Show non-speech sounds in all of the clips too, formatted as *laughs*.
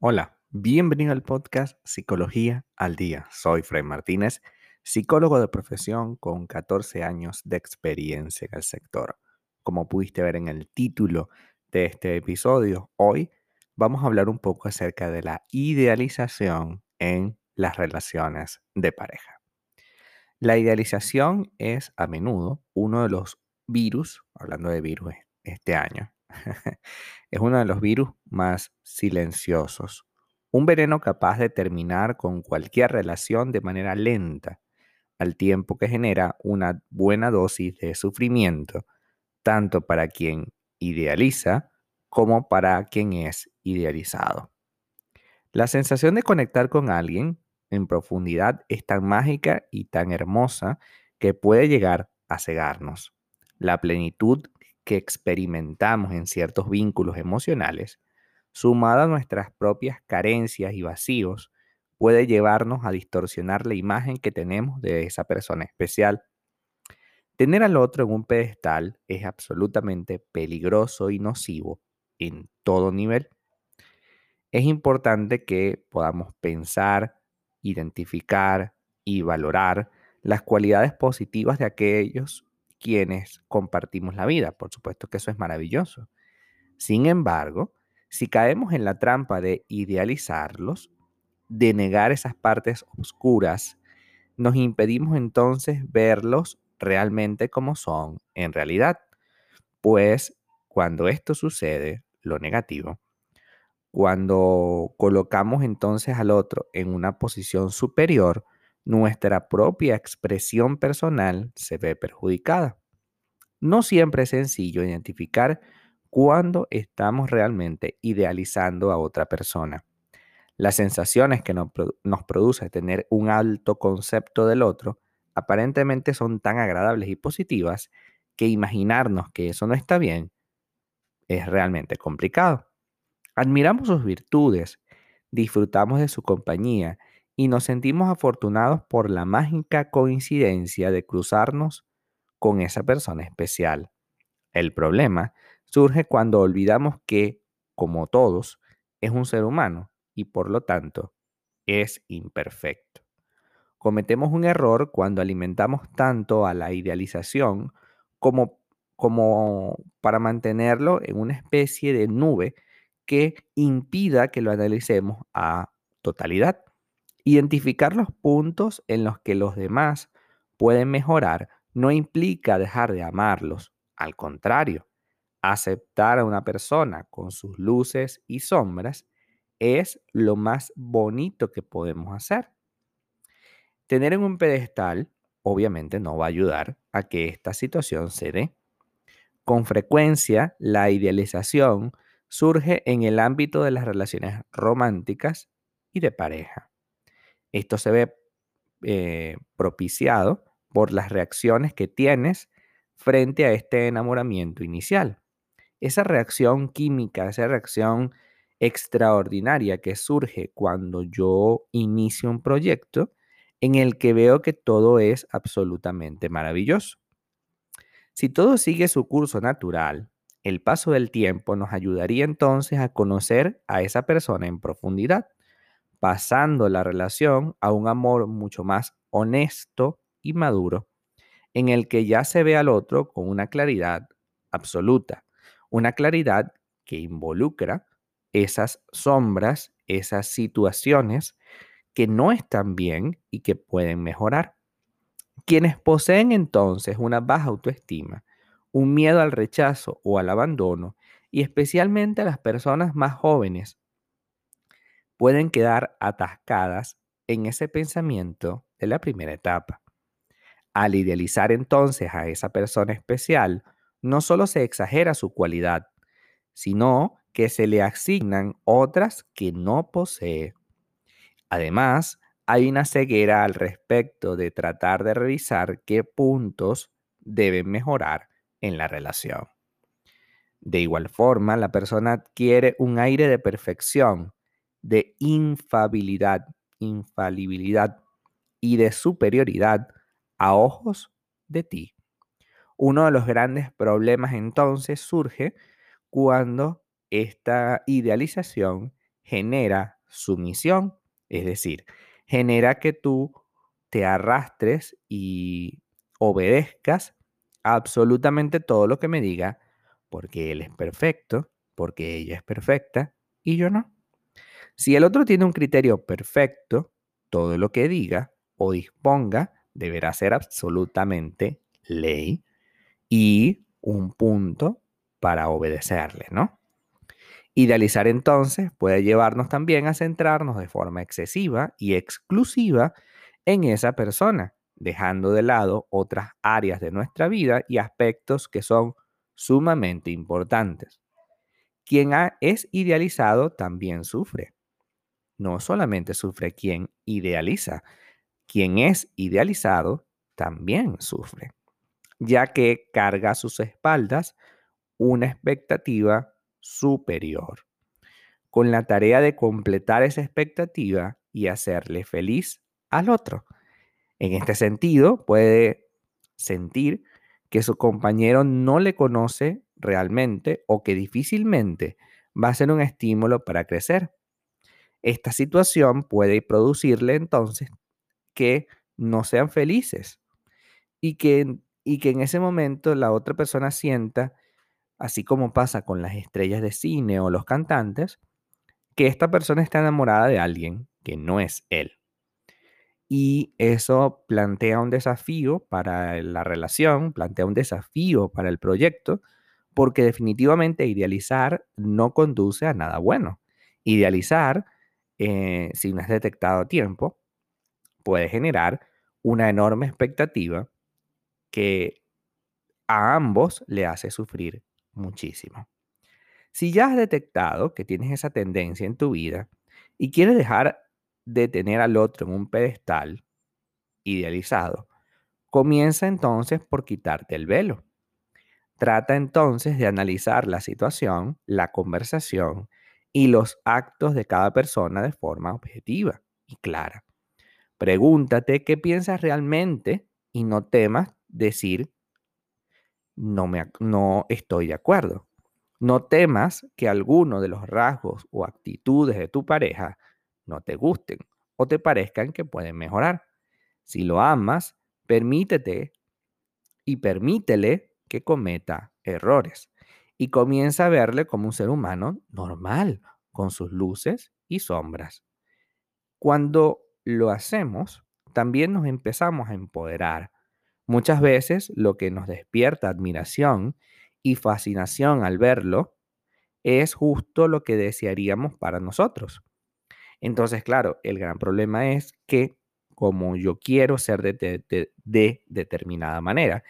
Hola, bienvenido al podcast Psicología al Día. Soy Fred Martínez, psicólogo de profesión con 14 años de experiencia en el sector. Como pudiste ver en el título de este episodio, hoy vamos a hablar un poco acerca de la idealización en las relaciones de pareja. La idealización es a menudo uno de los virus, hablando de virus este año, *laughs* es uno de los virus más silenciosos. Un veneno capaz de terminar con cualquier relación de manera lenta, al tiempo que genera una buena dosis de sufrimiento, tanto para quien idealiza como para quien es idealizado. La sensación de conectar con alguien en profundidad es tan mágica y tan hermosa que puede llegar a cegarnos. La plenitud que experimentamos en ciertos vínculos emocionales, sumada a nuestras propias carencias y vacíos, puede llevarnos a distorsionar la imagen que tenemos de esa persona especial. Tener al otro en un pedestal es absolutamente peligroso y nocivo en todo nivel. Es importante que podamos pensar, identificar y valorar las cualidades positivas de aquellos quienes compartimos la vida. Por supuesto que eso es maravilloso. Sin embargo, si caemos en la trampa de idealizarlos, de negar esas partes oscuras, nos impedimos entonces verlos realmente como son en realidad. Pues cuando esto sucede, lo negativo, cuando colocamos entonces al otro en una posición superior, nuestra propia expresión personal se ve perjudicada. No siempre es sencillo identificar cuando estamos realmente idealizando a otra persona. Las sensaciones que nos, produce tener un alto concepto del otro aparentemente son tan agradables y positivas que imaginarnos que eso no está bien es realmente complicado. Admiramos sus virtudes, disfrutamos de su compañía y nos sentimos afortunados por la mágica coincidencia de cruzarnos con esa persona especial. El problema surge cuando olvidamos que, como todos, es un ser humano y por lo tanto es imperfecto. Cometemos un error cuando alimentamos tanto a la idealización como, como para mantenerlo en una especie de nube que impida que lo analicemos a totalidad. Identificar los puntos en los que los demás pueden mejorar no implica dejar de amarlos. Al contrario, aceptar a una persona con sus luces y sombras es lo más bonito que podemos hacer. Tener en un pedestal obviamente no va a ayudar a que esta situación se dé. Con frecuencia, la idealización surge en el ámbito de las relaciones románticas y de pareja. Esto se ve eh, propiciado por las reacciones que tienes frente a este enamoramiento inicial. Esa reacción química, esa reacción extraordinaria que surge cuando yo inicio un proyecto en el que veo que todo es absolutamente maravilloso. Si todo sigue su curso natural, el paso del tiempo nos ayudaría entonces a conocer a esa persona en profundidad pasando la relación a un amor mucho más honesto y maduro, en el que ya se ve al otro con una claridad absoluta, una claridad que involucra esas sombras, esas situaciones que no están bien y que pueden mejorar. Quienes poseen entonces una baja autoestima, un miedo al rechazo o al abandono, y especialmente a las personas más jóvenes pueden quedar atascadas en ese pensamiento de la primera etapa. Al idealizar entonces a esa persona especial, no solo se exagera su cualidad, sino que se le asignan otras que no posee. Además, hay una ceguera al respecto de tratar de revisar qué puntos deben mejorar en la relación. De igual forma, la persona adquiere un aire de perfección de infabilidad, infalibilidad y de superioridad a ojos de ti. Uno de los grandes problemas entonces surge cuando esta idealización genera sumisión, es decir, genera que tú te arrastres y obedezcas absolutamente todo lo que me diga, porque él es perfecto, porque ella es perfecta y yo no. Si el otro tiene un criterio perfecto, todo lo que diga o disponga deberá ser absolutamente ley y un punto para obedecerle, ¿no? Idealizar entonces puede llevarnos también a centrarnos de forma excesiva y exclusiva en esa persona, dejando de lado otras áreas de nuestra vida y aspectos que son sumamente importantes. Quien es idealizado también sufre. No solamente sufre quien idealiza, quien es idealizado también sufre, ya que carga a sus espaldas una expectativa superior, con la tarea de completar esa expectativa y hacerle feliz al otro. En este sentido, puede sentir que su compañero no le conoce realmente o que difícilmente va a ser un estímulo para crecer. Esta situación puede producirle entonces que no sean felices y que, y que en ese momento la otra persona sienta, así como pasa con las estrellas de cine o los cantantes, que esta persona está enamorada de alguien que no es él. Y eso plantea un desafío para la relación, plantea un desafío para el proyecto, porque definitivamente idealizar no conduce a nada bueno. Idealizar, eh, si no es detectado a tiempo, puede generar una enorme expectativa que a ambos le hace sufrir muchísimo. Si ya has detectado que tienes esa tendencia en tu vida y quieres dejar de tener al otro en un pedestal idealizado, comienza entonces por quitarte el velo. Trata entonces de analizar la situación, la conversación y los actos de cada persona de forma objetiva y clara. Pregúntate qué piensas realmente y no temas decir no, me, no estoy de acuerdo. No temas que alguno de los rasgos o actitudes de tu pareja no te gusten o te parezcan que pueden mejorar. Si lo amas, permítete y permítele que cometa errores y comienza a verle como un ser humano normal, con sus luces y sombras. Cuando lo hacemos, también nos empezamos a empoderar. Muchas veces lo que nos despierta admiración y fascinación al verlo es justo lo que desearíamos para nosotros. Entonces, claro, el gran problema es que como yo quiero ser de, determinada manera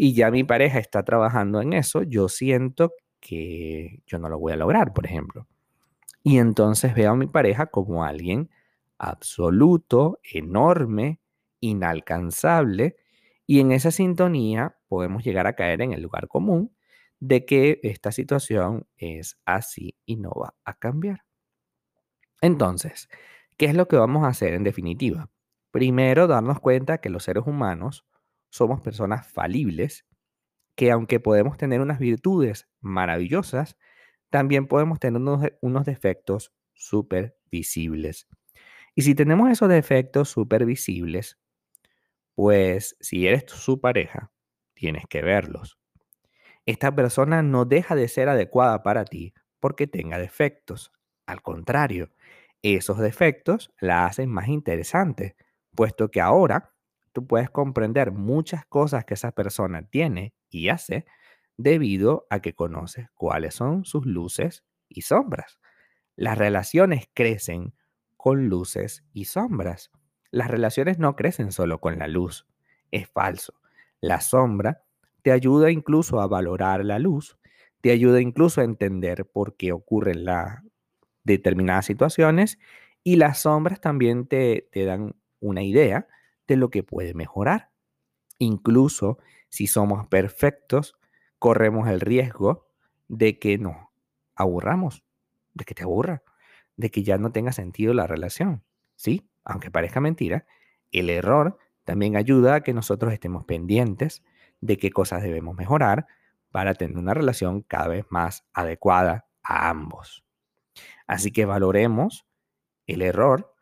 y ya mi pareja está trabajando en eso, yo siento que yo no lo voy a lograr, por ejemplo. Y entonces veo a mi pareja como alguien absoluto, enorme, inalcanzable, y en esa sintonía podemos llegar a caer en el lugar común de que esta situación es así y no va a cambiar. Entonces, ¿qué es lo que vamos a hacer en definitiva? Primero, darnos cuenta que los seres humanos somos personas falibles, que aunque podemos tener unas virtudes maravillosas, también podemos tener unos, defectos súper visibles. Y si tenemos esos defectos súper visibles, pues si eres su pareja, tienes que verlos. Esta persona no deja de ser adecuada para ti porque tenga defectos. Al contrario, esos defectos la hacen más interesante, puesto que ahora tú puedes comprender muchas cosas que esa persona tiene y hace debido a que conoces cuáles son sus luces y sombras. Las relaciones crecen con luces y sombras. Las relaciones no crecen solo con la luz. Es falso. La sombra te ayuda incluso a valorar la luz, te ayuda incluso a entender por qué ocurren las determinadas situaciones y las sombras también te, te dan una idea de lo que puede mejorar. Incluso si somos perfectos, corremos el riesgo de que nos aburramos, de que te aburra, de que ya no tenga sentido la relación. Sí, aunque parezca mentira, el error también ayuda a que nosotros estemos pendientes de qué cosas debemos mejorar para tener una relación cada vez más adecuada a ambos. Así que valoremos el error,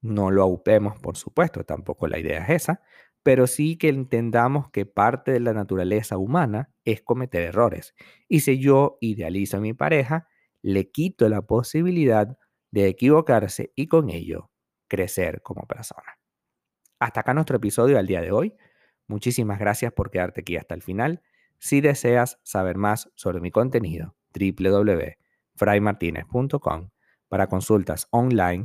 no lo aupemos, por supuesto, tampoco la idea es esa, pero sí que entendamos que parte de la naturaleza humana es cometer errores. Y si yo idealizo a mi pareja, le quito la posibilidad de equivocarse y con ello crecer como persona. Hasta acá nuestro episodio al día de hoy. Muchísimas gracias por quedarte aquí hasta el final. Si deseas saber más sobre mi contenido, www.fraymartinez.com. Para consultas online,